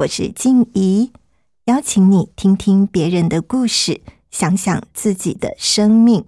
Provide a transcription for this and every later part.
我是静怡，邀请你听听别人的故事，想想自己的生命。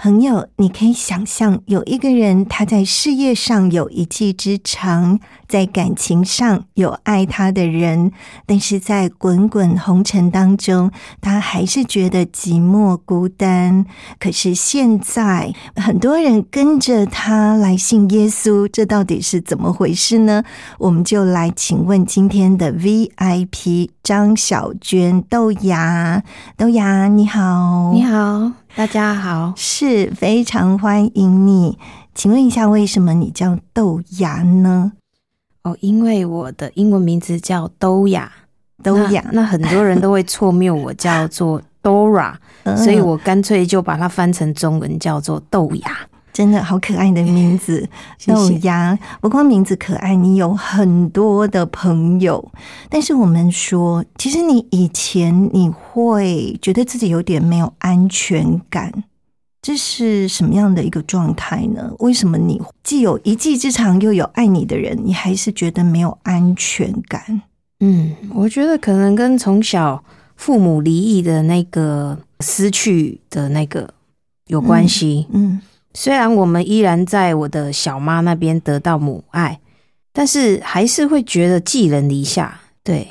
朋友，你可以想象有一个人，他在事业上有一技之长，在感情上有爱他的人，但是在滚滚红尘当中，他还是觉得寂寞孤单。可是现在很多人跟着他来信耶稣，这到底是怎么回事呢？我们就来请问今天的 VIP 张小娟豆芽，豆芽你好，你好。大家好，是非常欢迎你。请问一下，为什么你叫豆芽呢？哦，因为我的英文名字叫豆芽，豆芽。那很多人都会错谬我叫做 Dora，所以我干脆就把它翻成中文叫做豆芽。真的好可爱的名字，豆芽。不光名字可爱，你有很多的朋友。但是我们说，其实你以前你会觉得自己有点没有安全感，这是什么样的一个状态呢？为什么你既有一技之长，又有爱你的人，你还是觉得没有安全感？嗯，我觉得可能跟从小父母离异的那个失去的那个有关系。嗯。虽然我们依然在我的小妈那边得到母爱，但是还是会觉得寄人篱下。对，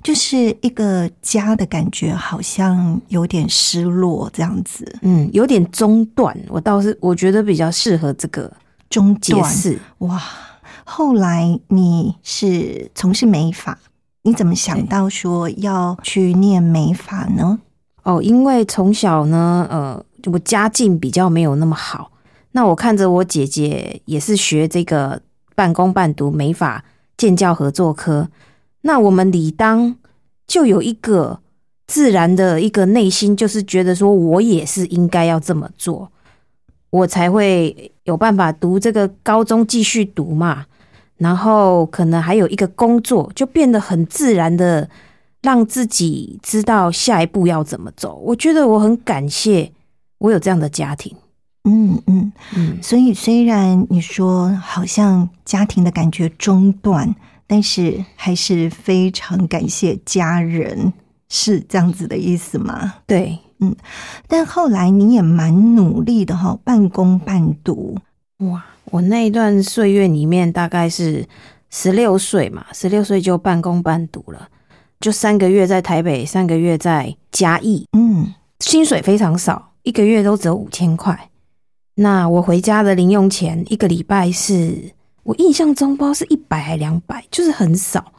就是一个家的感觉，好像有点失落这样子。嗯，有点中断。我倒是我觉得比较适合这个中解释。哇，后来你是从事美法，你怎么想到说要去念美法呢？哦，因为从小呢，呃。我家境比较没有那么好，那我看着我姐姐也是学这个半工半读美法建教合作科，那我们理当就有一个自然的一个内心，就是觉得说我也是应该要这么做，我才会有办法读这个高中继续读嘛，然后可能还有一个工作，就变得很自然的让自己知道下一步要怎么走。我觉得我很感谢。我有这样的家庭，嗯嗯嗯，所以虽然你说好像家庭的感觉中断，但是还是非常感谢家人，是这样子的意思吗？对，嗯，但后来你也蛮努力的哈，半工半读。哇，我那一段岁月里面大概是十六岁嘛，十六岁就半工半读了，就三个月在台北，三个月在嘉义，嗯，薪水非常少。一个月都只有五千块，那我回家的零用钱一个礼拜是我印象中不知道是一百还两百，就是很少。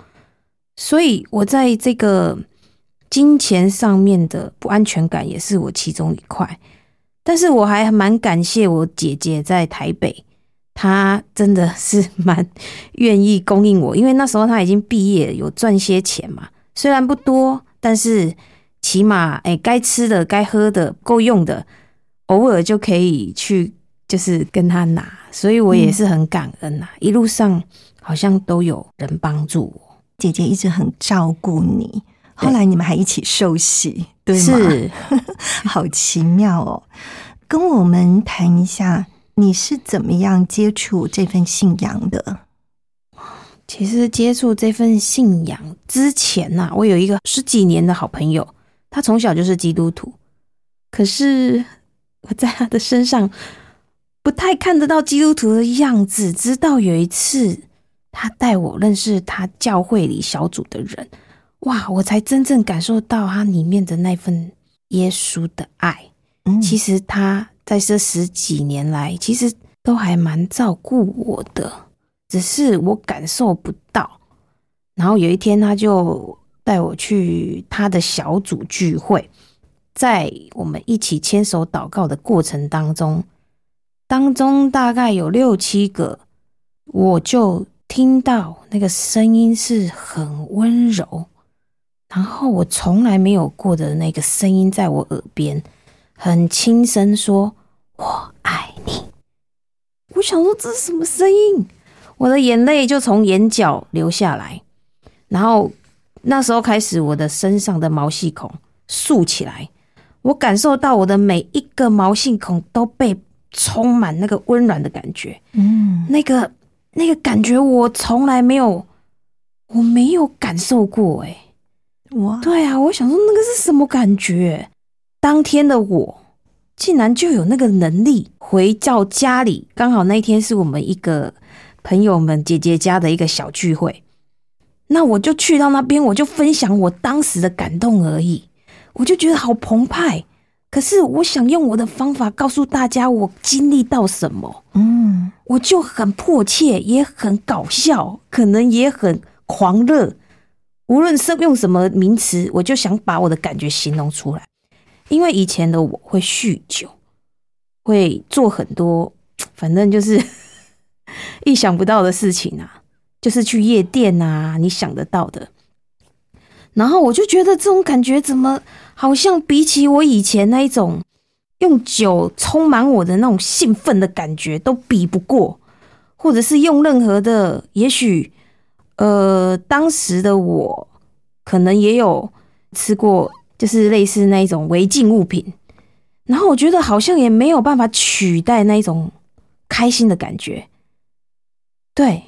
所以我在这个金钱上面的不安全感也是我其中一块。但是我还蛮感谢我姐姐在台北，她真的是蛮愿意供应我，因为那时候她已经毕业，有赚些钱嘛，虽然不多，但是。起码，哎，该吃的、该喝的、够用的，偶尔就可以去，就是跟他拿，所以我也是很感恩呐。一路上好像都有人帮助我，姐姐一直很照顾你。后来你们还一起受洗，对吗？是，好奇妙哦。跟我们谈一下，你是怎么样接触这份信仰的？其实接触这份信仰之前呐，我有一个十几年的好朋友。他从小就是基督徒，可是我在他的身上不太看得到基督徒的样子。直到有一次，他带我认识他教会里小组的人，哇，我才真正感受到他里面的那份耶稣的爱。其实他在这十几年来，其实都还蛮照顾我的，只是我感受不到。然后有一天，他就带我去他的小组聚会，在我们一起牵手祷告的过程当中，当中大概有六七个，我就听到那个声音是很温柔，然后我从来没有过的那个声音在我耳边。很轻声说：“我爱你。”我想说这是什么声音？我的眼泪就从眼角流下来，然后那时候开始，我的身上的毛细孔竖起来，我感受到我的每一个毛细孔都被充满那个温暖的感觉。嗯，那个那个感觉我从来没有，我没有感受过。哎，哇，对啊，我想说那个是什么感觉？当天的我竟然就有那个能力回到家里，刚好那一天是我们一个朋友们姐姐家的一个小聚会，那我就去到那边，我就分享我当时的感动而已，我就觉得好澎湃。可是我想用我的方法告诉大家我经历到什么，嗯，我就很迫切，也很搞笑，可能也很狂热，无论是用什么名词，我就想把我的感觉形容出来。因为以前的我会酗酒，会做很多，反正就是 意想不到的事情啊，就是去夜店啊，你想得到的。然后我就觉得这种感觉怎么好像比起我以前那一种用酒充满我的那种兴奋的感觉都比不过，或者是用任何的，也许呃，当时的我可能也有吃过。就是类似那一种违禁物品，然后我觉得好像也没有办法取代那一种开心的感觉，对，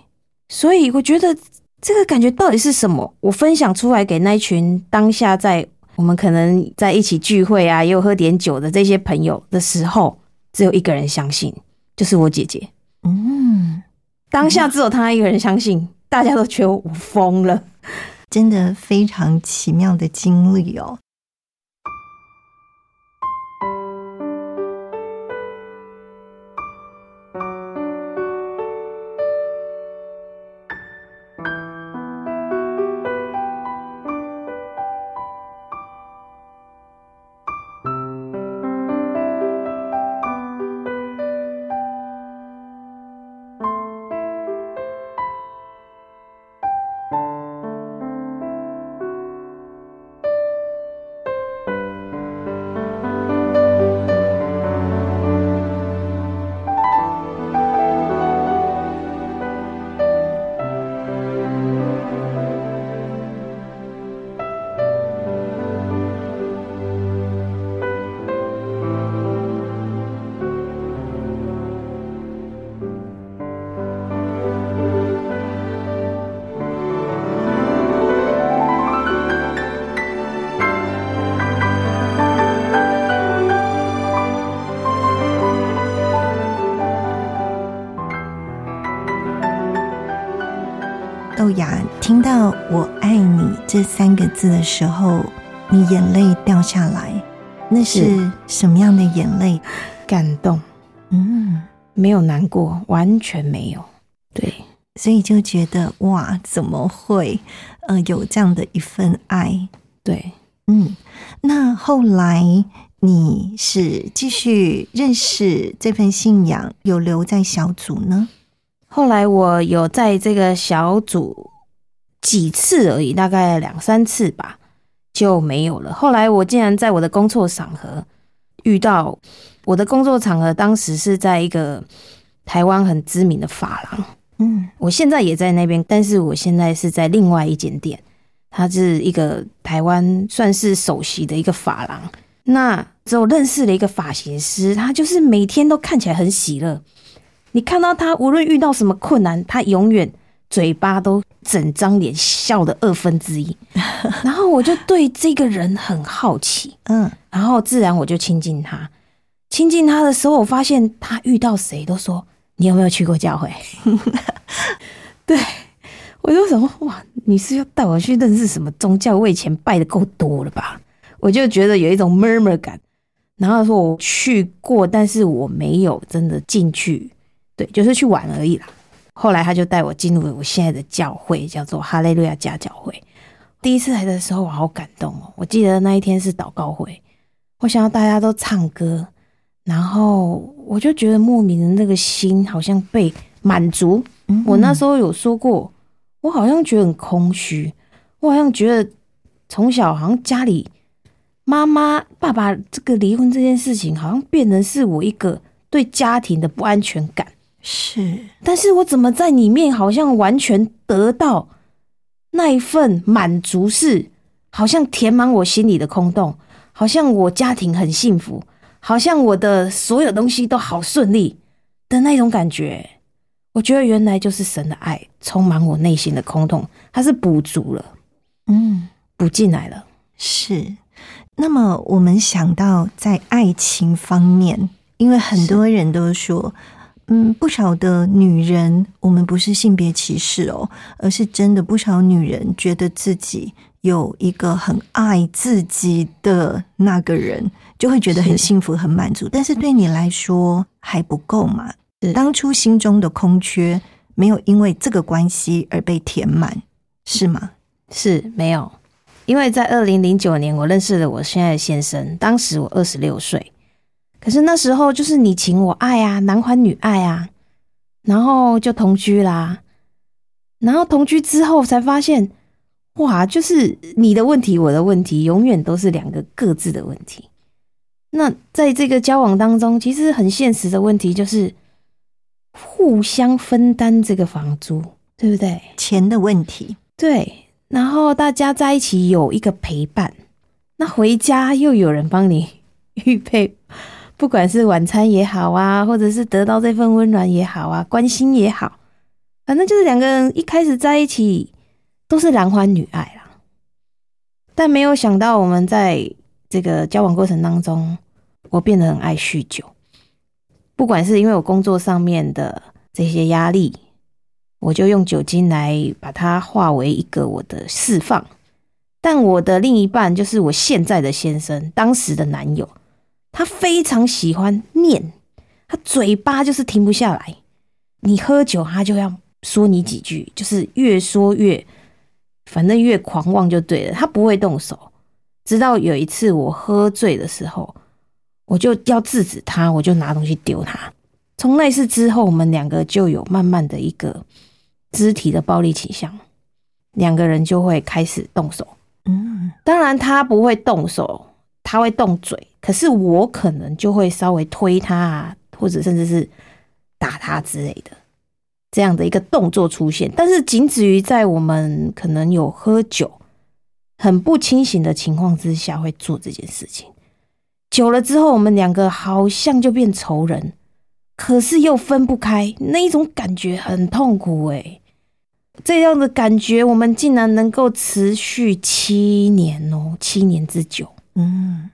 所以我觉得这个感觉到底是什么？我分享出来给那一群当下在我们可能在一起聚会啊，也有喝点酒的这些朋友的时候，只有一个人相信，就是我姐姐。嗯，当下只有她一个人相信，大家都觉得我疯了，真的非常奇妙的经历哦。听到“我爱你”这三个字的时候，你眼泪掉下来，那是什么样的眼泪？感动，嗯，没有难过，完全没有。对，所以就觉得哇，怎么会呃有这样的一份爱？对，嗯，那后来你是继续认识这份信仰，有留在小组呢？后来我有在这个小组几次而已，大概两三次吧，就没有了。后来我竟然在我的工作场合遇到，我的工作场合当时是在一个台湾很知名的发廊，嗯，我现在也在那边，但是我现在是在另外一间店，它是一个台湾算是首席的一个发廊。那之后认识了一个发型师，他就是每天都看起来很喜乐。你看到他，无论遇到什么困难，他永远嘴巴都整张脸笑的二分之一。然后我就对这个人很好奇，嗯，然后自然我就亲近他。亲近他的时候，我发现他遇到谁都说：“你有没有去过教会？” 对，我就想，哇，你是要带我去认识什么宗教？我以前拜的够多了吧？我就觉得有一种 murmur 感。然后说我去过，但是我没有真的进去，对，就是去玩而已啦。后来他就带我进入了我现在的教会，叫做哈雷路亚家教会。第一次来的时候，我好感动哦！我记得那一天是祷告会，我想要大家都唱歌，然后我就觉得莫名的那个心好像被满足。我那时候有说过，我好像觉得很空虚，我好像觉得从小好像家里妈妈、爸爸这个离婚这件事情，好像变成是我一个对家庭的不安全感。是，但是我怎么在里面好像完全得到那一份满足，是好像填满我心里的空洞，好像我家庭很幸福，好像我的所有东西都好顺利的那种感觉。我觉得原来就是神的爱充满我内心的空洞，它是补足了，嗯，补进来了。是，那么我们想到在爱情方面，因为很多人都说。嗯，不少的女人，我们不是性别歧视哦，而是真的不少女人觉得自己有一个很爱自己的那个人，就会觉得很幸福、很满足。但是对你来说还不够嘛？当初心中的空缺没有因为这个关系而被填满，是吗？是没有，因为在二零零九年我认识了我现在的先生，当时我二十六岁。可是那时候就是你情我爱啊，男欢女爱啊，然后就同居啦。然后同居之后才发现，哇，就是你的问题，我的问题，永远都是两个各自的问题。那在这个交往当中，其实很现实的问题就是互相分担这个房租，对不对？钱的问题，对。然后大家在一起有一个陪伴，那回家又有人帮你 预备。不管是晚餐也好啊，或者是得到这份温暖也好啊，关心也好，反正就是两个人一开始在一起都是男欢女爱啦。但没有想到，我们在这个交往过程当中，我变得很爱酗酒。不管是因为我工作上面的这些压力，我就用酒精来把它化为一个我的释放。但我的另一半，就是我现在的先生，当时的男友。他非常喜欢念，他嘴巴就是停不下来。你喝酒，他就要说你几句，就是越说越，反正越狂妄就对了。他不会动手，直到有一次我喝醉的时候，我就要制止他，我就拿东西丢他。从那次之后，我们两个就有慢慢的一个肢体的暴力倾向，两个人就会开始动手。嗯，当然他不会动手。他会动嘴，可是我可能就会稍微推他啊，或者甚至是打他之类的这样的一个动作出现，但是仅止于在我们可能有喝酒、很不清醒的情况之下会做这件事情。久了之后，我们两个好像就变仇人，可是又分不开，那一种感觉很痛苦诶。这样的感觉，我们竟然能够持续七年哦，七年之久。嗯，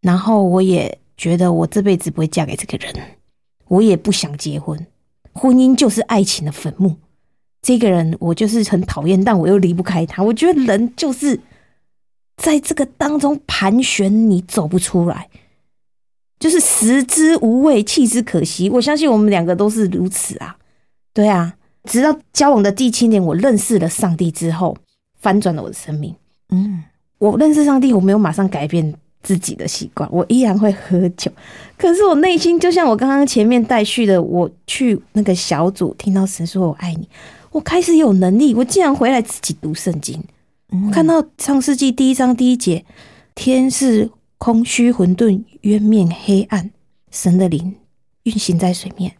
然后我也觉得我这辈子不会嫁给这个人，我也不想结婚，婚姻就是爱情的坟墓。这个人我就是很讨厌，但我又离不开他。我觉得人就是在这个当中盘旋，你走不出来，就是食之无味，弃之可惜。我相信我们两个都是如此啊，对啊。直到交往的第七年，我认识了上帝之后，翻转了我的生命。嗯。我认识上帝，我没有马上改变自己的习惯，我依然会喝酒。可是我内心就像我刚刚前面带去的，我去那个小组听到神说“我爱你”，我开始有能力，我竟然回来自己读圣经。我看到创世纪第一章第一节：“天是空虚混沌，渊面黑暗，神的灵运行在水面。”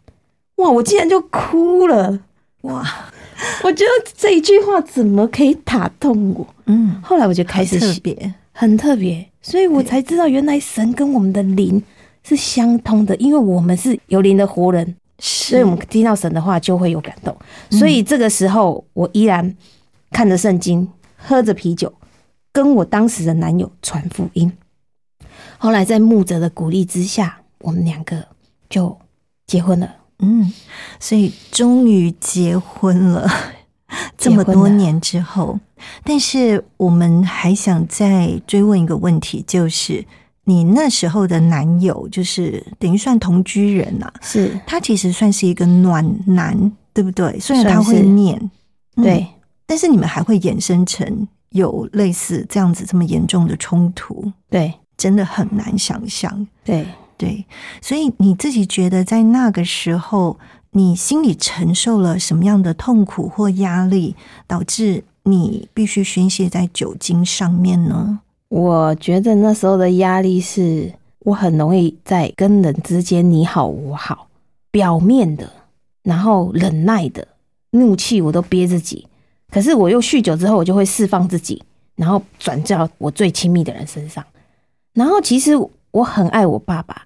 哇！我竟然就哭了！哇！我觉得这一句话怎么可以打动我？嗯，后来我就开始特别很特别，所以我才知道原来神跟我们的灵是相通的，因为我们是有灵的活人，所以我们听到神的话就会有感动。所以这个时候，我依然看着圣经，喝着啤酒，跟我当时的男友传福音。后来在牧者的鼓励之下，我们两个就结婚了。嗯，所以终于结婚了。这么多年之后，但是我们还想再追问一个问题，就是你那时候的男友，就是等于算同居人呐？是他其实算是一个暖男，对不对？虽然他会念，对，但是你们还会衍生成有类似这样子这么严重的冲突，对，真的很难想象，对对。所以你自己觉得在那个时候。你心里承受了什么样的痛苦或压力，导致你必须宣泄在酒精上面呢？我觉得那时候的压力是我很容易在跟人之间你好我好，表面的，然后忍耐的怒气我都憋自己，可是我又酗酒之后，我就会释放自己，然后转到我最亲密的人身上。然后其实我很爱我爸爸，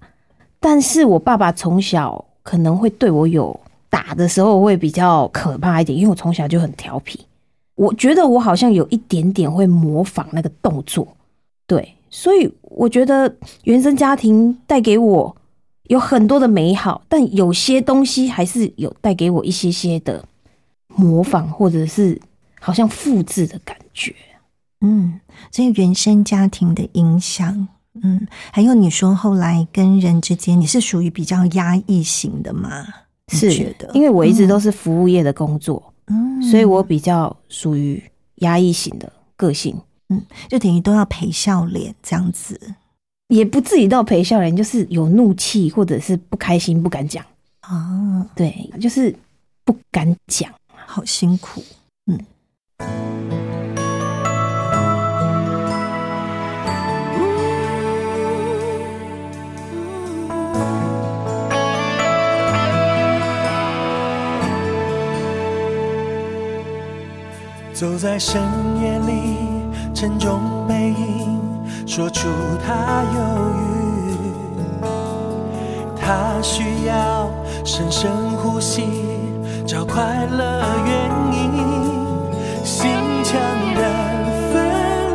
但是我爸爸从小。可能会对我有打的时候会比较可怕一点，因为我从小就很调皮。我觉得我好像有一点点会模仿那个动作，对，所以我觉得原生家庭带给我有很多的美好，但有些东西还是有带给我一些些的模仿或者是好像复制的感觉。嗯，所以原生家庭的影响。嗯，还有你说后来跟人之间，你是属于比较压抑型的吗？是觉得，因为我一直都是服务业的工作，嗯，所以我比较属于压抑型的个性，嗯，就等于都要陪笑脸这样子，也不至于到陪笑脸，就是有怒气或者是不开心不敢讲。啊，对，就是不敢讲，好辛苦，嗯。走在深夜里，沉重背影，说出他忧郁。他需要深深呼吸，找快乐原因。心墙的分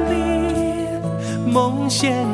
离，梦显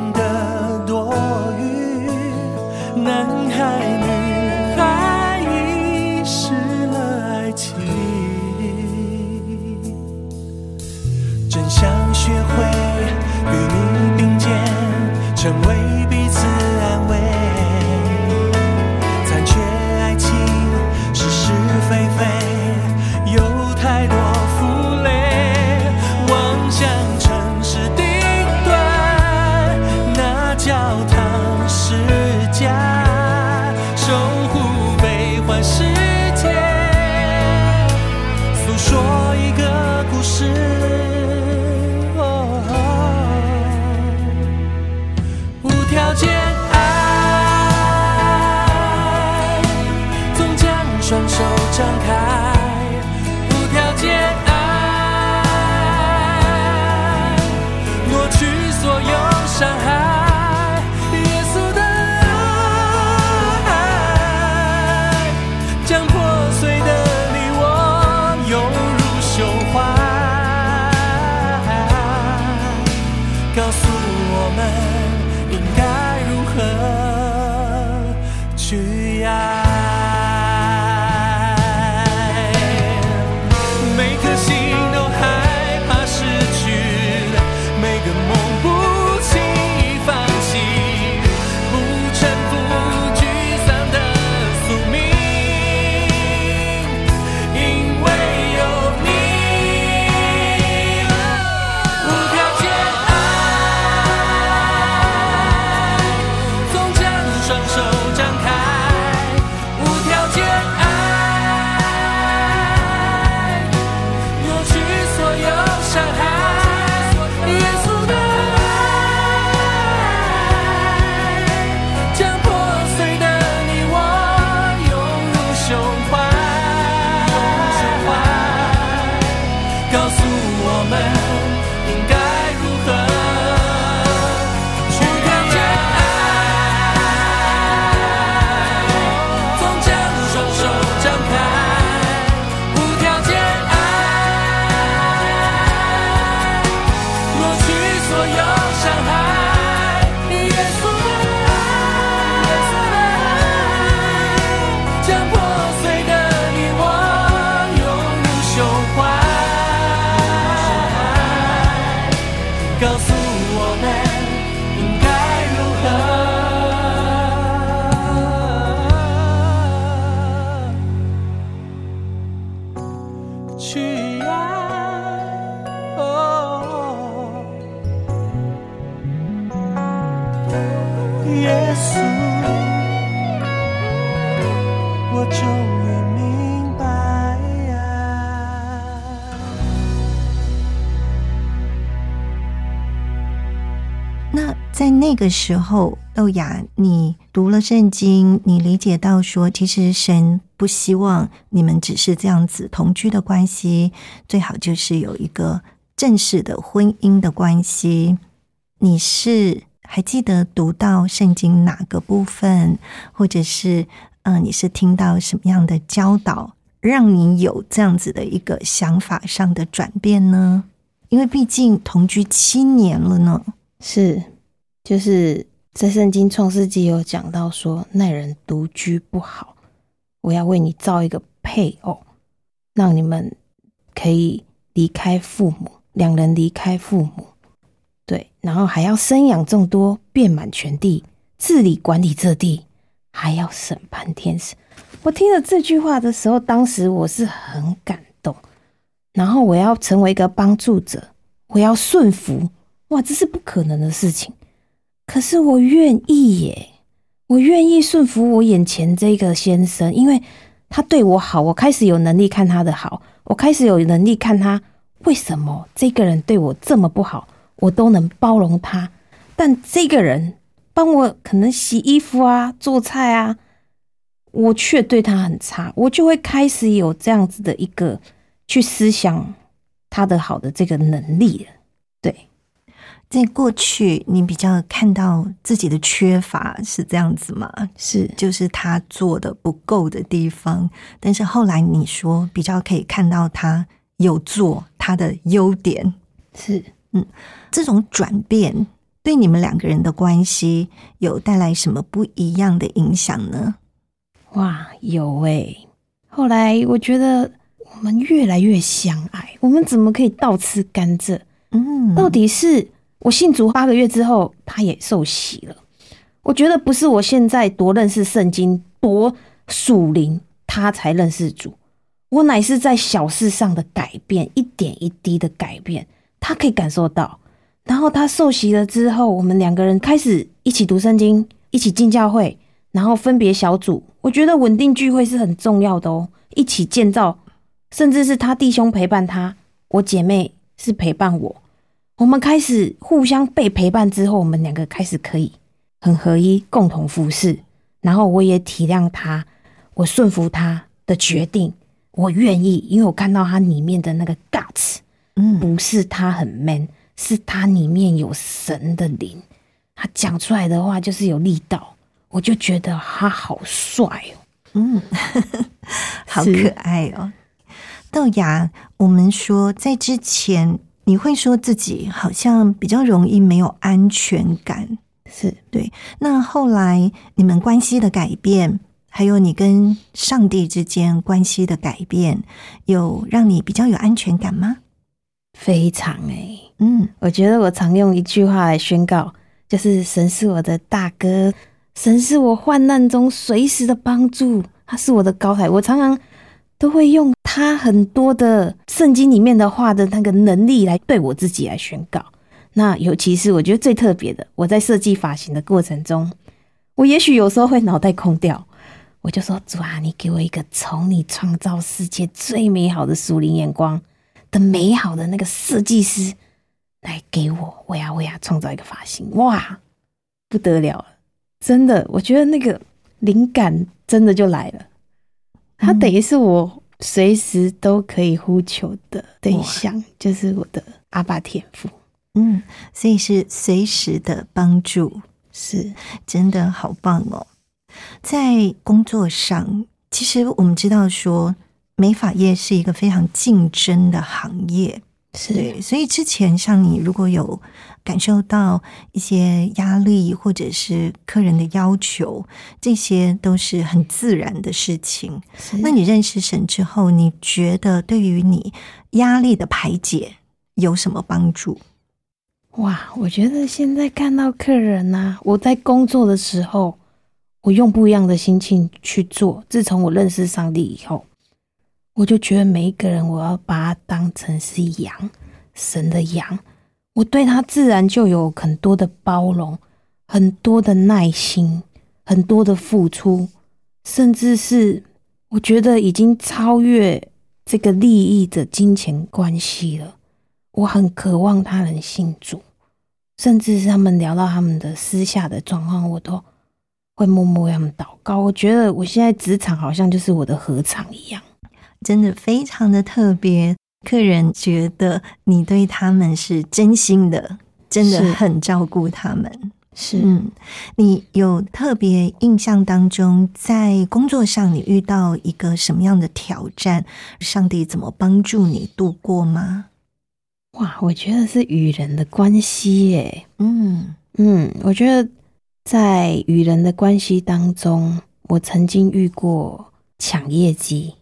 个时候，豆芽，你读了圣经，你理解到说，其实神不希望你们只是这样子同居的关系，最好就是有一个正式的婚姻的关系。你是还记得读到圣经哪个部分，或者是嗯，你是听到什么样的教导，让你有这样子的一个想法上的转变呢？因为毕竟同居七年了呢。是，就是在圣经创世纪有讲到说，那人独居不好，我要为你造一个配偶，让你们可以离开父母，两人离开父母，对，然后还要生养众多，遍满全地，治理管理这地，还要审判天使。我听了这句话的时候，当时我是很感动，然后我要成为一个帮助者，我要顺服。哇，这是不可能的事情，可是我愿意耶，我愿意顺服我眼前这个先生，因为他对我好，我开始有能力看他的好，我开始有能力看他为什么这个人对我这么不好，我都能包容他，但这个人帮我可能洗衣服啊、做菜啊，我却对他很差，我就会开始有这样子的一个去思想他的好的这个能力了，在过去，你比较看到自己的缺乏是这样子吗？是，就是他做的不够的地方。但是后来你说，比较可以看到他有做他的优点。是，嗯，这种转变对你们两个人的关系有带来什么不一样的影响呢？哇，有诶。后来我觉得我们越来越相爱，我们怎么可以倒吃甘蔗？嗯，到底是？我信主八个月之后，他也受洗了。我觉得不是我现在多认识圣经、多属灵，他才认识主。我乃是在小事上的改变，一点一滴的改变，他可以感受到。然后他受洗了之后，我们两个人开始一起读圣经，一起进教会，然后分别小组。我觉得稳定聚会是很重要的哦，一起建造，甚至是他弟兄陪伴他，我姐妹是陪伴我。我们开始互相被陪伴之后，我们两个开始可以很合一，共同服侍。然后我也体谅他，我顺服他的决定，我愿意，因为我看到他里面的那个 guts，嗯，不是他很 man，是他里面有神的灵，他讲出来的话就是有力道，我就觉得他好帅哦，嗯，好可爱哦。豆芽，我们说在之前。你会说自己好像比较容易没有安全感，是对。那后来你们关系的改变，还有你跟上帝之间关系的改变，有让你比较有安全感吗？非常哎，嗯，我觉得我常用一句话来宣告，就是神是我的大哥，神是我患难中随时的帮助，他是我的高台。我常常。都会用他很多的圣经里面的话的那个能力来对我自己来宣告。那尤其是我觉得最特别的，我在设计发型的过程中，我也许有时候会脑袋空掉，我就说主啊，你给我一个从你创造世界最美好的属灵眼光的美好的那个设计师来给我，我要我要创造一个发型，哇，不得了了，真的，我觉得那个灵感真的就来了。他等于是我随时都可以呼求的对象，就是我的阿爸天父。嗯，所以是随时的帮助，是真的好棒哦。在工作上，其实我们知道说美发业是一个非常竞争的行业。是，所以之前像你如果有感受到一些压力，或者是客人的要求，这些都是很自然的事情。那你认识神之后，你觉得对于你压力的排解有什么帮助？哇，我觉得现在看到客人呐，我在工作的时候，我用不一样的心情去做。自从我认识上帝以后。我就觉得每一个人，我要把他当成是羊，神的羊，我对他自然就有很多的包容，很多的耐心，很多的付出，甚至是我觉得已经超越这个利益的金钱关系了。我很渴望他人信主，甚至是他们聊到他们的私下的状况，我都会默默为他们祷告。我觉得我现在职场好像就是我的合场一样，真的非常的特别。客人觉得你对他们是真心的，真的很照顾他们。是，嗯，你有特别印象当中，在工作上你遇到一个什么样的挑战？上帝怎么帮助你度过吗？哇，我觉得是与人的关系耶。嗯嗯，我觉得在与人的关系当中，我曾经遇过抢业绩。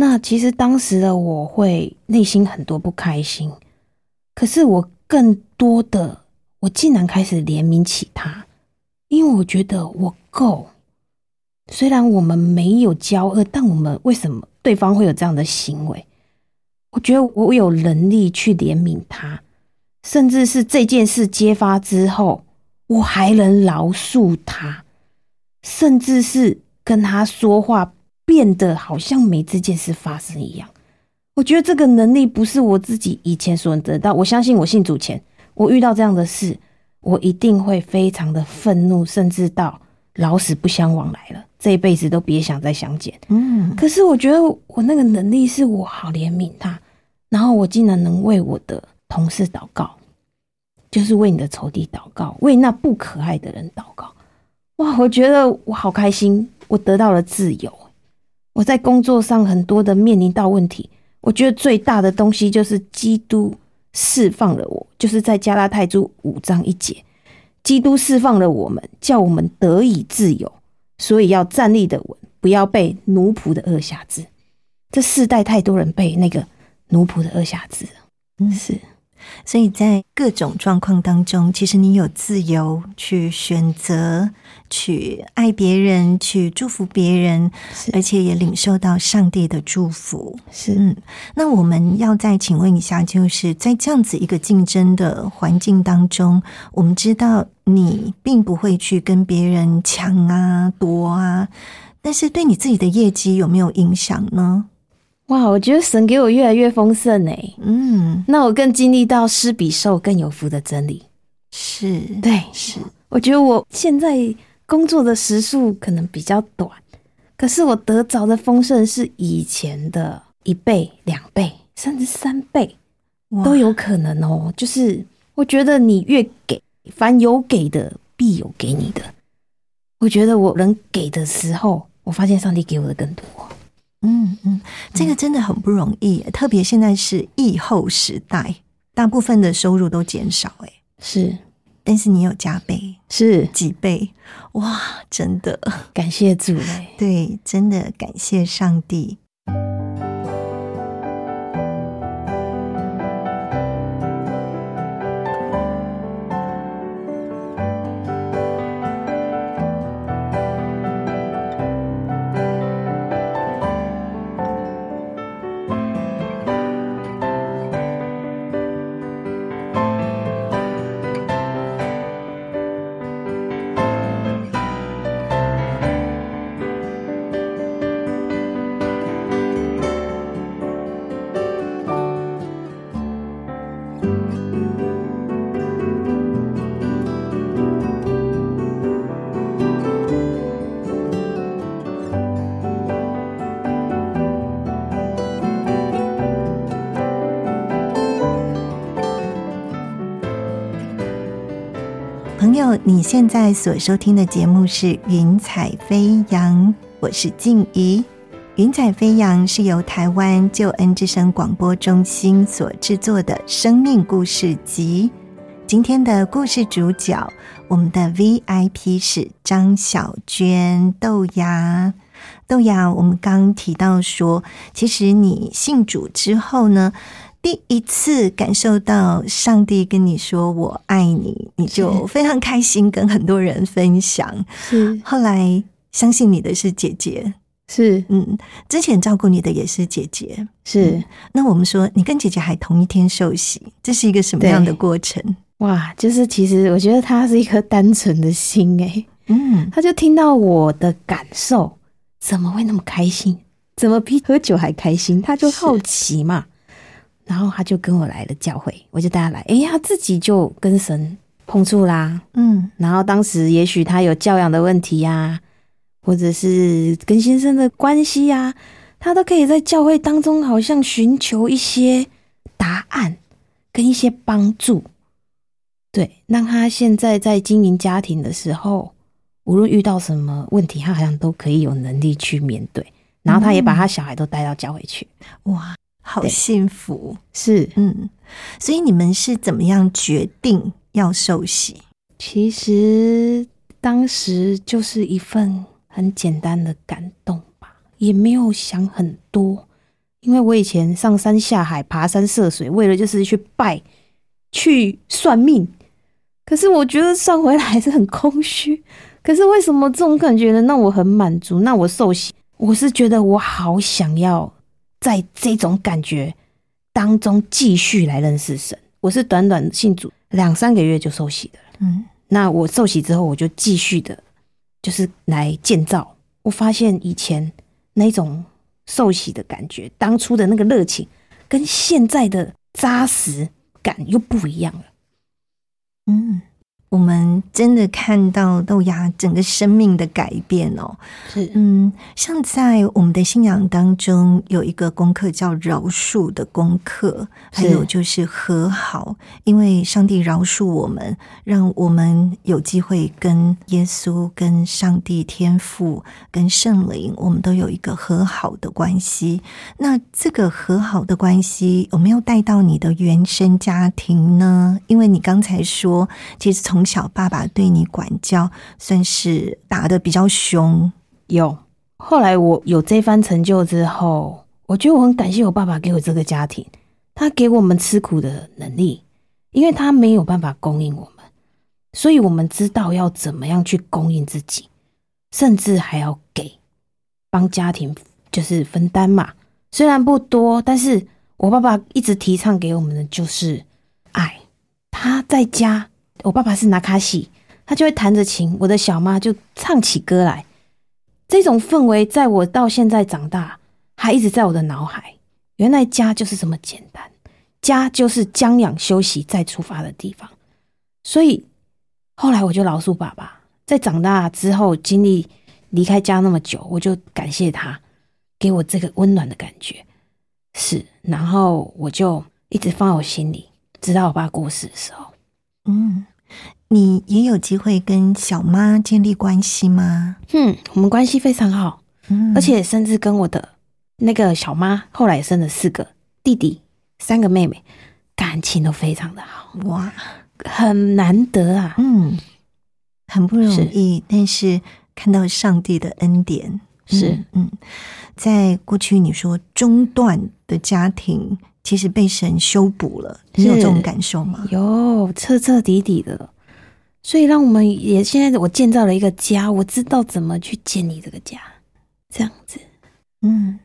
那其实当时的我会内心很多不开心，可是我更多的，我竟然开始怜悯起他，因为我觉得我够。虽然我们没有交恶，但我们为什么对方会有这样的行为？我觉得我有能力去怜悯他，甚至是这件事揭发之后，我还能饶恕他，甚至是跟他说话。变得好像没这件事发生一样。我觉得这个能力不是我自己以前所能得到。我相信我信主前，我遇到这样的事，我一定会非常的愤怒，甚至到老死不相往来了，这一辈子都别想再相见。嗯。可是我觉得我那个能力是我好怜悯他，然后我竟然能为我的同事祷告，就是为你的仇敌祷告，为那不可爱的人祷告。哇，我觉得我好开心，我得到了自由。我在工作上很多的面临到问题，我觉得最大的东西就是基督释放了我，就是在加拉太书五章一节，基督释放了我们，叫我们得以自由，所以要站立的稳，不要被奴仆的恶下制。这世代太多人被那个奴仆的恶下制，嗯，是。所以在各种状况当中，其实你有自由去选择，去爱别人，去祝福别人，而且也领受到上帝的祝福。是，嗯，那我们要再请问一下，就是在这样子一个竞争的环境当中，我们知道你并不会去跟别人抢啊、夺啊，但是对你自己的业绩有没有影响呢？哇，我觉得神给我越来越丰盛呢。嗯，那我更经历到施比受更有福的真理。是，对，是。我觉得我现在工作的时数可能比较短，可是我得着的丰盛是以前的一倍、两倍，甚至三倍都有可能哦。就是我觉得你越给，凡有给的必有给你的。我觉得我能给的时候，我发现上帝给我的更多。嗯嗯，这个真的很不容易，特别现在是疫后时代，大部分的收入都减少，哎，是，但是你有加倍，是。几倍，哇，真的。感谢主嘞，对，真的感谢上帝。你现在所收听的节目是《云彩飞扬》，我是静怡。《云彩飞扬》是由台湾救恩之声广播中心所制作的生命故事集。今天的故事主角，我们的 VIP 是张小娟豆芽。豆芽，我们刚提到说，其实你信主之后呢？第一次感受到上帝跟你说“我爱你”，你就非常开心，跟很多人分享。是后来相信你的是姐姐，是嗯，之前照顾你的也是姐姐，是。那我们说你跟姐姐还同一天受洗，这是一个什么样的过程？哇，就是其实我觉得她是一颗单纯的心，哎，嗯，他就听到我的感受，怎么会那么开心？怎么比喝酒还开心？他就好奇嘛，然后他就跟我来了教会，我就带他来，哎呀，自己就跟神碰触啦，嗯，然后当时也许他有教养的问题呀，或者是跟先生的关系呀，他都可以在教会当中好像寻求一些答案跟一些帮助，对，让他现在在经营家庭的时候，无论遇到什么问题，他好像都可以有能力去面对。然后他也把他小孩都带到教会去，哇，好幸福！是，嗯，所以你们是怎么样决定要受洗？其实当时就是一份很简单的感动吧，也没有想很多。因为我以前上山下海、爬山涉水，为了就是去拜、去算命，可是我觉得算回来还是很空虚。可是为什么这种感觉能？让我很满足？那我受洗。我是觉得我好想要在这种感觉当中继续来认识神。我是短短信主两三个月就受洗的，嗯，那我受洗之后，我就继续的，就是来建造。我发现以前那种受洗的感觉，当初的那个热情，跟现在的扎实感又不一样了，嗯。我们真的看到豆芽整个生命的改变哦，是嗯，像在我们的信仰当中有一个功课叫饶恕的功课，还有就是和好，因为上帝饶恕我们，让我们有机会跟耶稣、跟上帝天父、跟圣灵，我们都有一个和好的关系。那这个和好的关系有没有带到你的原生家庭呢？因为你刚才说，其实从从小爸爸对你管教算是打的比较凶，有。后来我有这番成就之后，我觉得我很感谢我爸爸给我这个家庭，他给我们吃苦的能力，因为他没有办法供应我们，所以我们知道要怎么样去供应自己，甚至还要给帮家庭就是分担嘛。虽然不多，但是我爸爸一直提倡给我们的就是爱，他在家。我爸爸是拿卡西，他就会弹着琴，我的小妈就唱起歌来。这种氛围，在我到现在长大，还一直在我的脑海。原来家就是这么简单，家就是将养休息再出发的地方。所以后来我就饶恕爸爸，在长大之后经历离开家那么久，我就感谢他给我这个温暖的感觉。是，然后我就一直放在我心里，直到我爸过世的时候。嗯。你也有机会跟小妈建立关系吗？嗯，我们关系非常好，嗯，而且甚至跟我的那个小妈后来生了四个弟弟、三个妹妹，感情都非常的好，哇，很难得啊，嗯，很不容易。但是看到上帝的恩典，是，嗯，在过去你说中断的家庭，其实被神修补了，你有这种感受吗？有，彻彻底底的。所以，让我们也现在我建造了一个家，我知道怎么去建立这个家，这样子。嗯，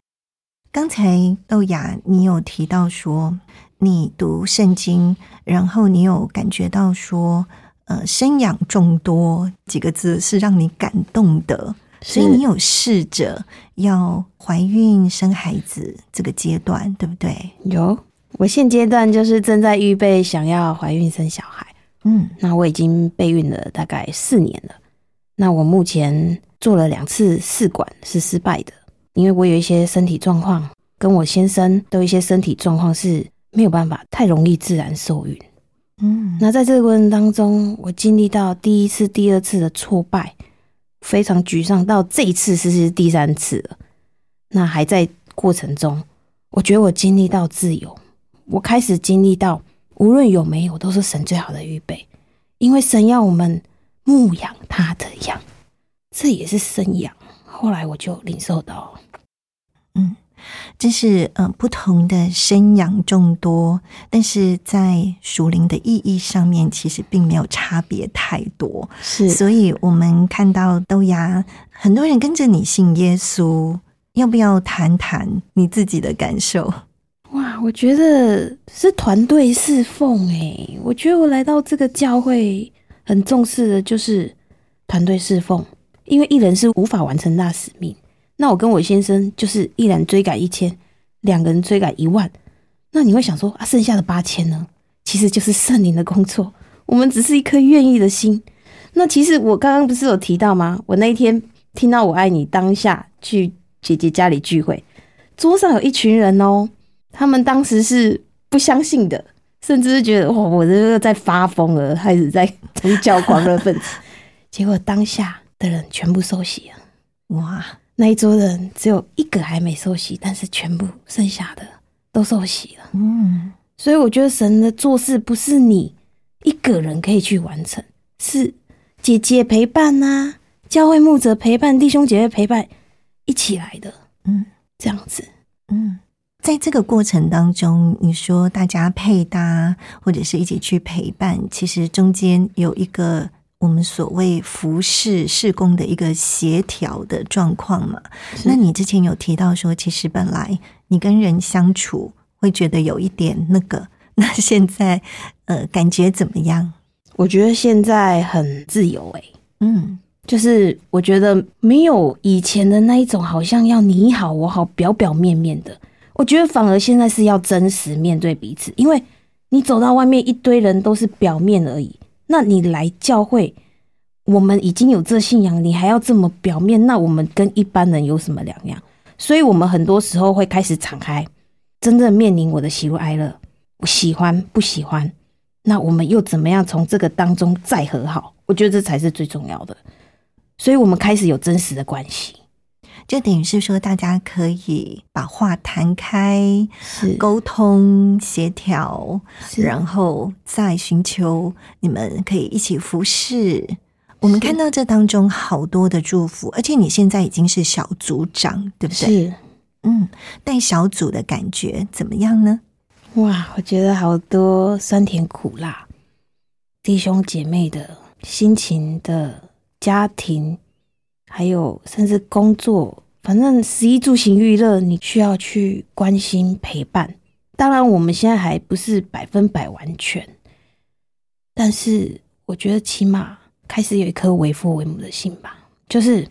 刚才豆芽，你有提到说你读圣经，然后你有感觉到说，呃，生养众多几个字是让你感动的，所以你有试着要怀孕生孩子这个阶段，对不对？有，我现阶段就是正在预备想要怀孕生小孩。嗯，那我已经备孕了大概四年了。那我目前做了两次试管是失败的，因为我有一些身体状况，跟我先生都一些身体状况是没有办法太容易自然受孕。嗯，那在这个过程当中，我经历到第一次、第二次的挫败，非常沮丧。到这一次是是第三次了，那还在过程中，我觉得我经历到自由，我开始经历到。无论有没有，都是神最好的预备，因为神要我们牧养他的羊，这也是生养。后来我就领受到，嗯，这是嗯不同的生养众多，但是在属灵的意义上面，其实并没有差别太多。是，所以我们看到豆芽，很多人跟着你信耶稣，要不要谈谈你自己的感受？哇，我觉得是团队侍奉诶。我觉得我来到这个教会，很重视的就是团队侍奉，因为一人是无法完成大使命。那我跟我先生就是一人追赶一千，两个人追赶一万。那你会想说啊，剩下的八千呢？其实就是圣灵的工作，我们只是一颗愿意的心。那其实我刚刚不是有提到吗？我那一天听到“我爱你”，当下去姐姐家里聚会，桌上有一群人哦，他们当时是不相信的，甚至是觉得哇，我这个在发疯了，开始在宗教狂热分子。结果当下的人全部受洗了，哇！那一桌人只有一个还没受洗，但是全部剩下的都受洗了。嗯，所以我觉得神的做事不是你一个人可以去完成，是。姐姐陪伴呐，教会牧者陪伴，弟兄姐妹陪伴，一起来的，嗯，这样子，嗯，在这个过程当中，你说大家配搭或者是一起去陪伴，其实中间有一个我们所谓服侍事工的一个协调的状况嘛？那你之前有提到说，其实本来你跟人相处会觉得有一点那个，那现在呃，感觉怎么样？我觉得现在很自由诶，嗯，就是我觉得没有以前的那一种，好像要你好我好表表面面的。我觉得反而现在是要真实面对彼此，因为你走到外面一堆人都是表面而已，那你来教会，我们已经有这信仰，你还要这么表面，那我们跟一般人有什么两样？所以我们很多时候会开始敞开，真正面临我的喜怒哀乐，我喜欢不喜欢。那我们又怎么样从这个当中再和好？我觉得这才是最重要的。所以，我们开始有真实的关系，就等于是说，大家可以把话谈开，沟通协调，然后再寻求你们可以一起服侍。我们看到这当中好多的祝福，而且你现在已经是小组长，对不对？是，嗯，带小组的感觉怎么样呢？哇，我觉得好多酸甜苦辣，弟兄姐妹的心情的家庭，还有甚至工作，反正食衣住行娱乐，你需要去关心陪伴。当然，我们现在还不是百分百完全，但是我觉得起码开始有一颗为父为母的心吧。就是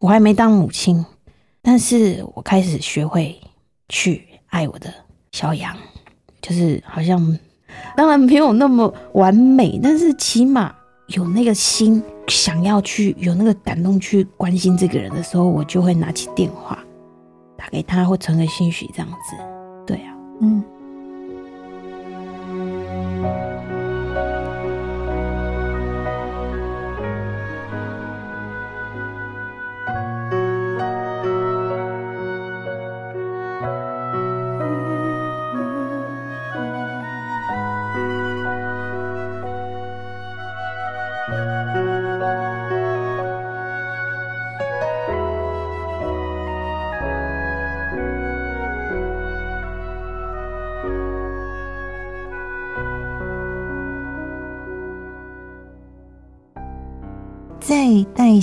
我还没当母亲，但是我开始学会去爱我的小羊。就是好像，当然没有那么完美，但是起码有那个心，想要去有那个感动去关心这个人的时候，我就会拿起电话打给他，或传个信息这样子。对啊，嗯。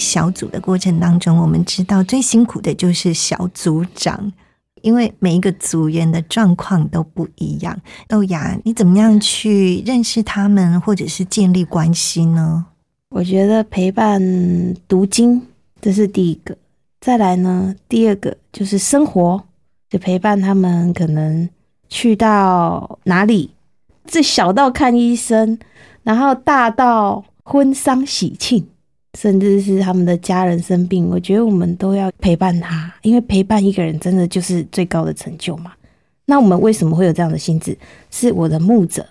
小组的过程当中，我们知道最辛苦的就是小组长，因为每一个组员的状况都不一样。豆芽，你怎么样去认识他们，或者是建立关系呢？我觉得陪伴读经这是第一个，再来呢，第二个就是生活，就陪伴他们，可能去到哪里，这小到看医生，然后大到婚丧喜庆。甚至是他们的家人生病，我觉得我们都要陪伴他，因为陪伴一个人真的就是最高的成就嘛。那我们为什么会有这样的心智？是我的牧者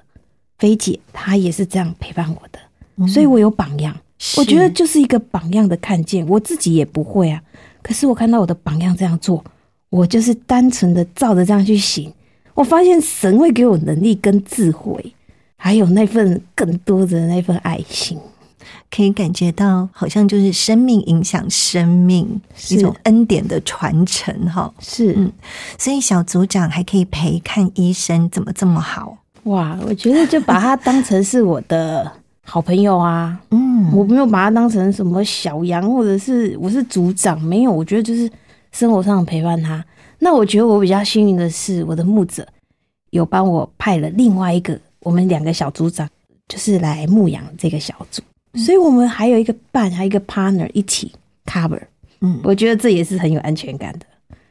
菲姐，她也是这样陪伴我的，所以我有榜样。我觉得就是一个榜样的看见，我自己也不会啊，可是我看到我的榜样这样做，我就是单纯的照着这样去行，我发现神会给我能力跟智慧，还有那份更多的那份爱心。可以感觉到，好像就是生命影响生命一种恩典的传承，哈，是，嗯，所以小组长还可以陪看医生，怎么这么好？哇，我觉得就把他当成是我的好朋友啊，嗯，我没有把他当成什么小羊，或者是我是组长，没有，我觉得就是生活上陪伴他。那我觉得我比较幸运的是，我的牧者有帮我派了另外一个，我们两个小组长，就是来牧养这个小组。所以我们还有一个伴，还有一个 partner 一起 cover。嗯，我觉得这也是很有安全感的。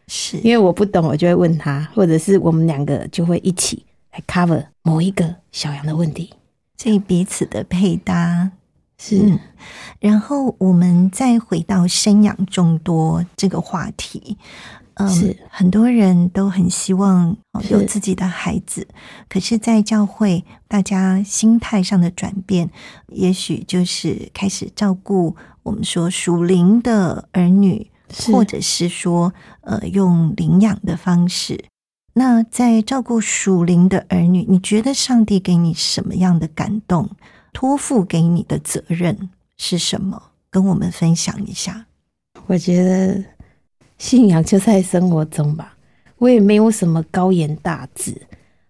是。因为我不懂，我就会问他，或者是我们两个就会一起来 cover 某一个小羊的问题，所以彼此的配搭。是。然后我们再回到生养众多这个话题，嗯，是很多人都很希望有自己的孩子，可是，在教会大家心态上的转变，也许就是开始照顾我们说属灵的儿女。或者是说，呃，用领养的方式。那在照顾属灵的儿女，你觉得上帝给你什么样的感动？托付给你的责任是什么？跟我们分享一下。我觉得信仰就在生活中吧。我也没有什么高言大志，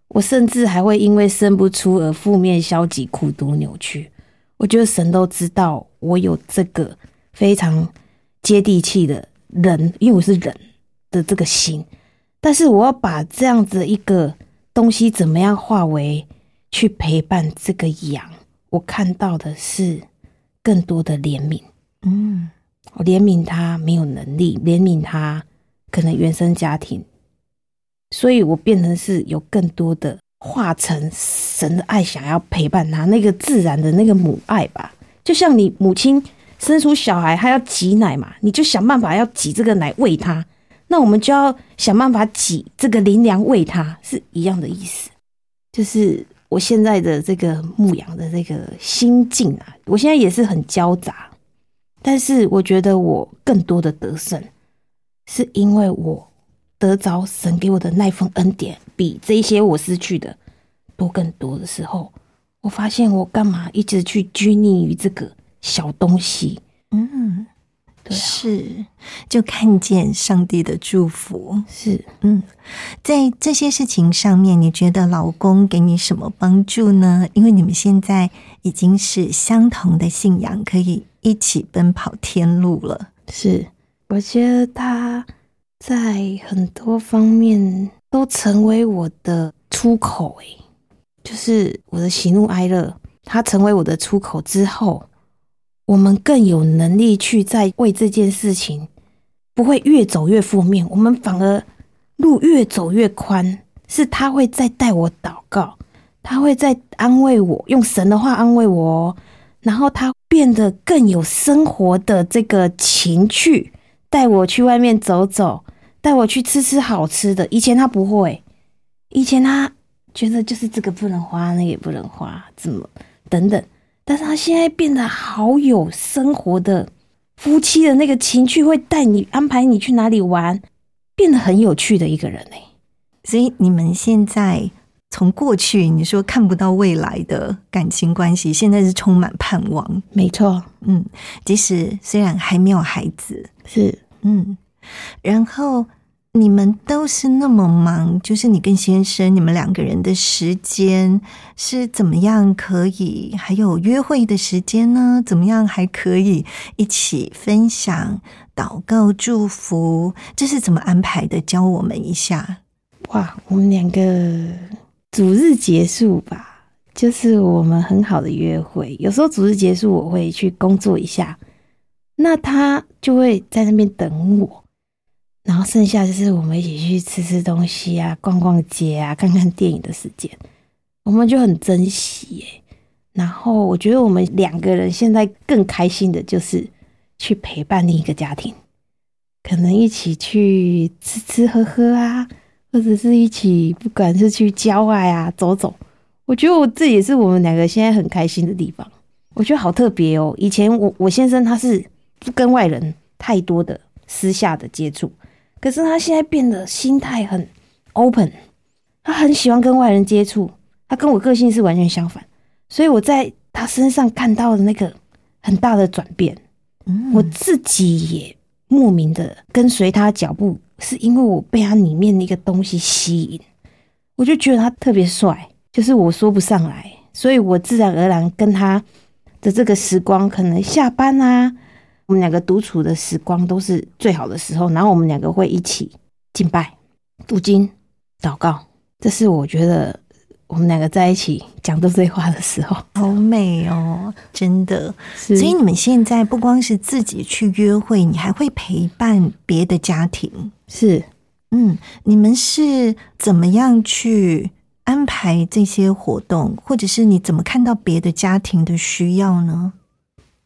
我甚至还会因为生不出而负面、消极、苦读、扭曲。我觉得神都知道我有这个非常接地气的。人，因为我是人的这个心，但是我要把这样子一个东西怎么样化为去陪伴这个羊，我看到的是更多的怜悯。嗯，我怜悯他没有能力，怜悯他可能原生家庭，所以我变成是有更多的化成神的爱，想要陪伴他那个自然的那个母爱吧，就像你母亲。生出小孩，他要挤奶嘛，你就想办法要挤这个奶喂他。那我们就要想办法挤这个灵粮喂他，是一样的意思。就是我现在的这个牧羊的这个心境啊，我现在也是很焦杂，但是我觉得我更多的得胜，是因为我得着神给我的那份恩典，比这些我失去的多更多的时候，我发现我干嘛一直去拘泥于这个。小东西，嗯，是，就看见上帝的祝福，是，嗯，在这些事情上面，你觉得老公给你什么帮助呢？因为你们现在已经是相同的信仰，可以一起奔跑天路了。是，我觉得他在很多方面都成为我的出口，诶，就是我的喜怒哀乐，他成为我的出口之后。我们更有能力去在为这件事情，不会越走越负面，我们反而路越走越宽。是他会再带我祷告，他会再安慰我，用神的话安慰我，然后他变得更有生活的这个情趣，带我去外面走走，带我去吃吃好吃的。以前他不会，以前他觉得就是这个不能花，那个也不能花，怎么等等。但是他现在变得好有生活的夫妻的那个情趣，会带你安排你去哪里玩，变得很有趣的一个人呢。所以你们现在从过去你说看不到未来的感情关系，现在是充满盼望。没错，嗯，即使虽然还没有孩子，是。嗯，然后。你们都是那么忙，就是你跟先生，你们两个人的时间是怎么样可以？还有约会的时间呢？怎么样还可以一起分享、祷告、祝福？这是怎么安排的？教我们一下。哇，我们两个主日结束吧，就是我们很好的约会。有时候主日结束，我会去工作一下，那他就会在那边等我。然后剩下就是我们一起去吃吃东西啊，逛逛街啊，看看电影的时间，我们就很珍惜耶。然后我觉得我们两个人现在更开心的就是去陪伴另一个家庭，可能一起去吃吃喝喝啊，或者是一起不管是去郊外啊走走。我觉得我这也是我们两个现在很开心的地方。我觉得好特别哦。以前我我先生他是不跟外人太多的私下的接触。可是他现在变得心态很 open，他很喜欢跟外人接触，他跟我个性是完全相反，所以我在他身上看到的那个很大的转变，我自己也莫名的跟随他脚步，是因为我被他里面那个东西吸引，我就觉得他特别帅，就是我说不上来，所以我自然而然跟他的这个时光，可能下班啊。我们两个独处的时光都是最好的时候，然后我们两个会一起敬拜、读经、祷告。这是我觉得我们两个在一起讲这对话的时候，好美哦，真的。所以你们现在不光是自己去约会，你还会陪伴别的家庭。是，嗯，你们是怎么样去安排这些活动，或者是你怎么看到别的家庭的需要呢？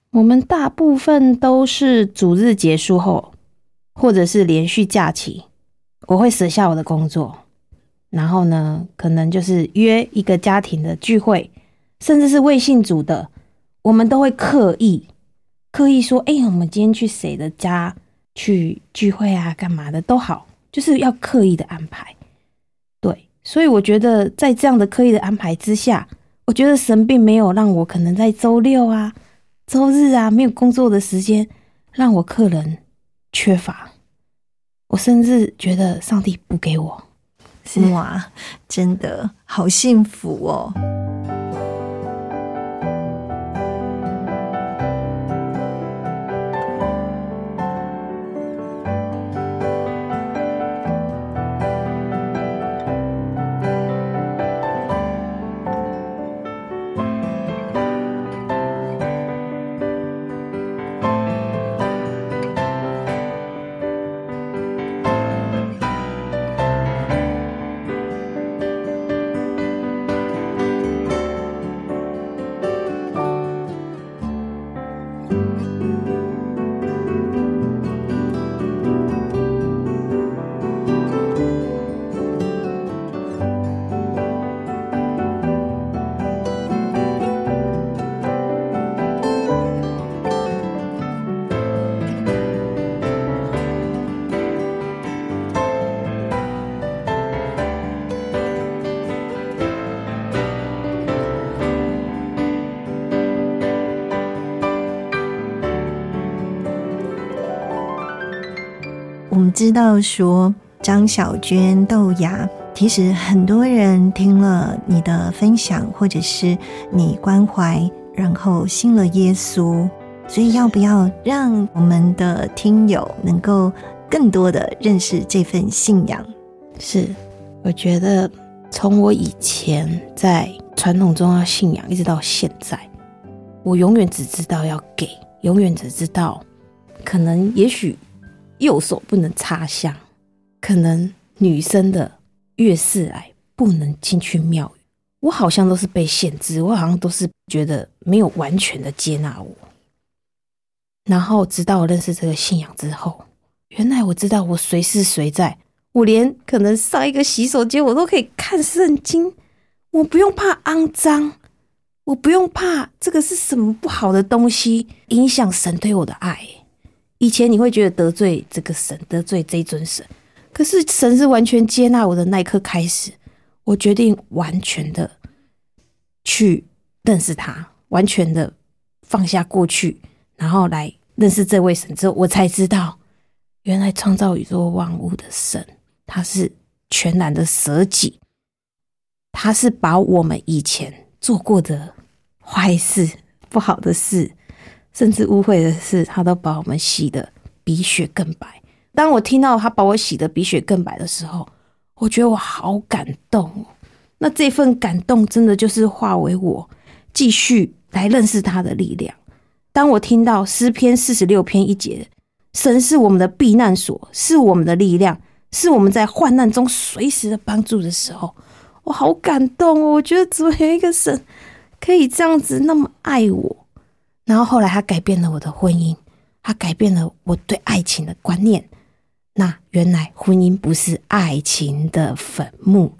我们大部分都是主日结束后，或者是连续假期，我会舍下我的工作。然后呢，可能就是约一个家庭的聚会，甚至是微信组的，我们都会刻意刻意说：“哎，我们今天去谁的家去聚会啊？干嘛的都好，就是要刻意的安排。”对，所以我觉得在这样的刻意的安排之下，我觉得神并没有让我可能在周六啊、周日啊没有工作的时间让我客人缺乏，我甚至觉得上帝不给我。哇，真的好幸福哦！知道说张小娟豆芽，其实很多人听了你的分享，或者是你关怀，然后信了耶稣，所以要不要让我们的听友能够更多的认识这份信仰？是，我觉得从我以前在传统中要信仰，一直到现在，我永远只知道要给，永远只知道可能也许。右手不能插香，可能女生的月事来不能进去庙宇，我好像都是被限制，我好像都是觉得没有完全的接纳我。然后直到我认识这个信仰之后，原来我知道我随时随在，我连可能上一个洗手间我都可以看圣经，我不用怕肮脏，我不用怕这个是什么不好的东西影响神对我的爱。以前你会觉得得罪这个神，得罪这尊神，可是神是完全接纳我的那一刻开始，我决定完全的去认识他，完全的放下过去，然后来认识这位神之后，我才知道，原来创造宇宙万物的神，他是全然的舍己，他是把我们以前做过的坏事、不好的事。甚至污秽的事，他都把我们洗的比雪更白。当我听到他把我洗的比雪更白的时候，我觉得我好感动哦。那这份感动，真的就是化为我继续来认识他的力量。当我听到诗篇四十六篇一节，神是我们的避难所，是我们的力量，是我们在患难中随时的帮助的时候，我好感动哦！我觉得怎么有一个神可以这样子那么爱我？然后后来，他改变了我的婚姻，他改变了我对爱情的观念。那原来婚姻不是爱情的坟墓，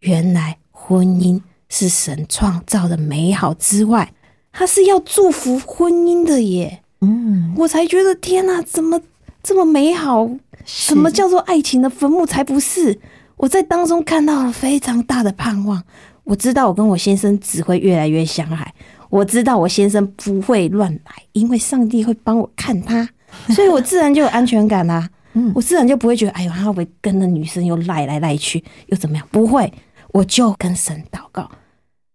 原来婚姻是神创造的美好之外，他是要祝福婚姻的耶。嗯，我才觉得天哪，怎么这么美好？什么叫做爱情的坟墓？才不是！我在当中看到了非常大的盼望。我知道，我跟我先生只会越来越相爱。我知道我先生不会乱来，因为上帝会帮我看他，所以我自然就有安全感啦。嗯，我自然就不会觉得，哎呦，他会不会跟那女生又赖来赖去，又怎么样？不会，我就跟神祷告，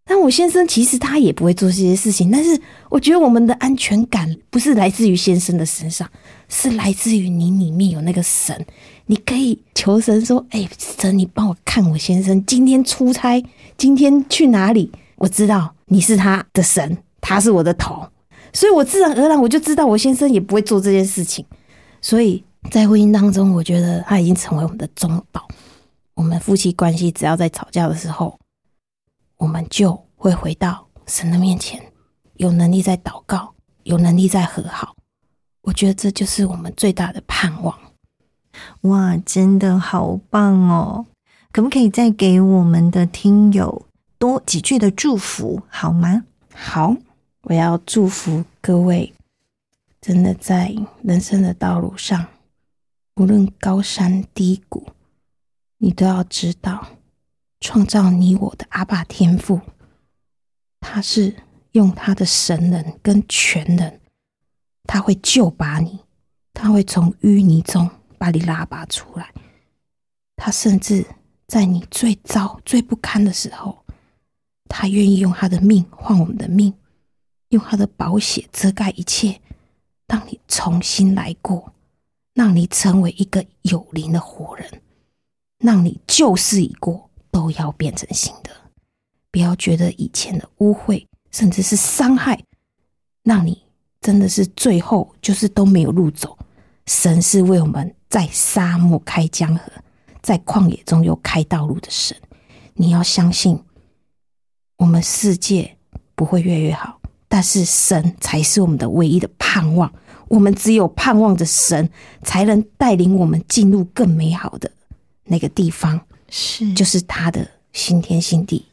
但我先生其实他也不会做这些事情，但是我觉得我们的安全感不是来自于先生的身上，是来自于你里面有那个神。你可以求神说：“哎，神，你帮我看我先生今天出差，今天去哪里？我知道你是他的神，他是我的头，所以我自然而然我就知道我先生也不会做这件事情。所以在婚姻当中，我觉得他已经成为我们的中保。我们夫妻关系只要在吵架的时候。”我们就会回到神的面前，有能力在祷告，有能力在和好。我觉得这就是我们最大的盼望。哇，真的好棒哦！可不可以再给我们的听友多几句的祝福，好吗？好，我要祝福各位，真的在人生的道路上，无论高山低谷，你都要知道。创造你我的阿爸天赋，他是用他的神能跟全能，他会救拔你，他会从淤泥中把你拉拔出来。他甚至在你最糟、最不堪的时候，他愿意用他的命换我们的命，用他的宝血遮盖一切，让你重新来过，让你成为一个有灵的活人，让你旧事已过。都要变成新的，不要觉得以前的污秽，甚至是伤害，让你真的是最后就是都没有路走。神是为我们在沙漠开江河，在旷野中又开道路的神。你要相信，我们世界不会越来越好，但是神才是我们的唯一的盼望。我们只有盼望着神，才能带领我们进入更美好的那个地方。是，就是他的新天新地，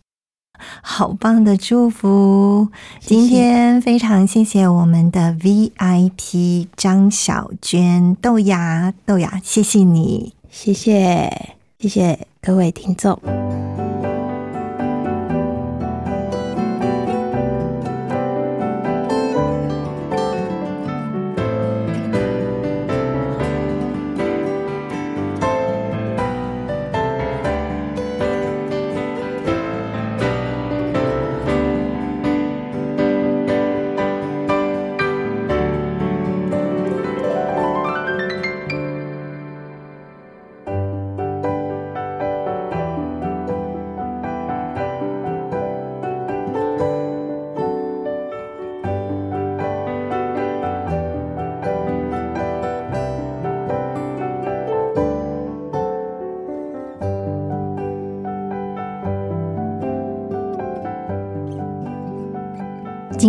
好棒的祝福！今天非常谢谢我们的 VIP 张小娟豆芽豆芽，谢谢你，谢谢谢谢各位听众。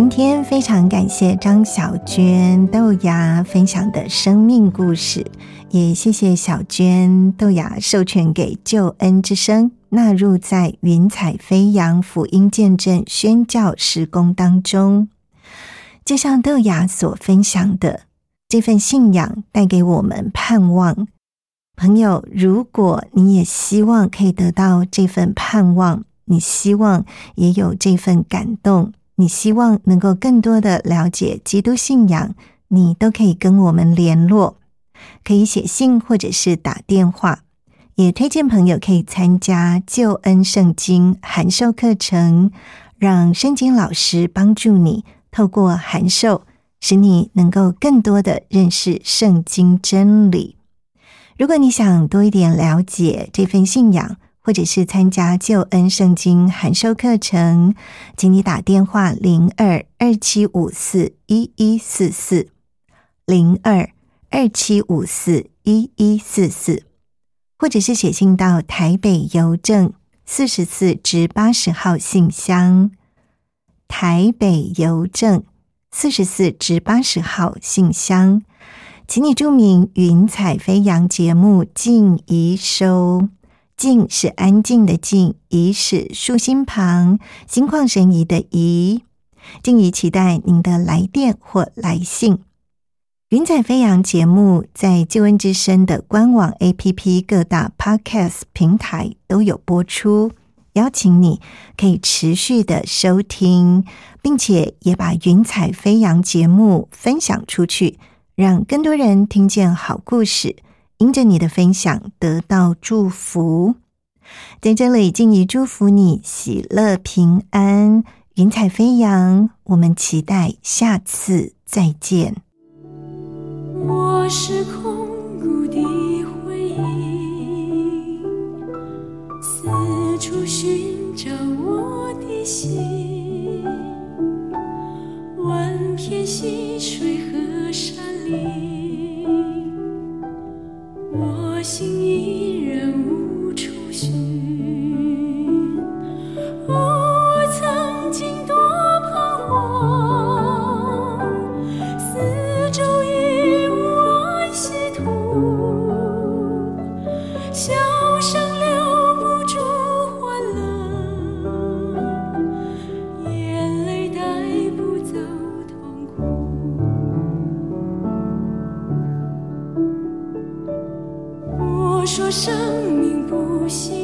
今天非常感谢张小娟豆芽分享的生命故事，也谢谢小娟豆芽授权给救恩之声纳入在云彩飞扬福音见证宣教施工当中。就像豆芽所分享的，这份信仰带给我们盼望。朋友，如果你也希望可以得到这份盼望，你希望也有这份感动。你希望能够更多的了解基督信仰，你都可以跟我们联络，可以写信或者是打电话。也推荐朋友可以参加救恩圣经函授课程，让圣经老师帮助你透过函授，使你能够更多的认识圣经真理。如果你想多一点了解这份信仰，或者是参加救恩圣经函授课程，请你打电话零二二七五四一一四四零二二七五四一一四四，或者是写信到台北邮政四十四至八十号信箱，台北邮政四十四至八十号信箱，请你注明“云彩飞扬”节目静怡收。静是安静的静，怡是竖心旁，心旷神怡的怡。静怡期待您的来电或来信。云彩飞扬节目在救恩之声的官网、APP、各大 Podcast 平台都有播出，邀请你可以持续的收听，并且也把云彩飞扬节目分享出去，让更多人听见好故事。因着你的分享得到祝福，在这里，静怡祝福你喜乐平安，云彩飞扬。我们期待下次再见。我是空谷的回忆，四处寻找我的心，万片溪水和山林，我心依然无处寻。说生命不息。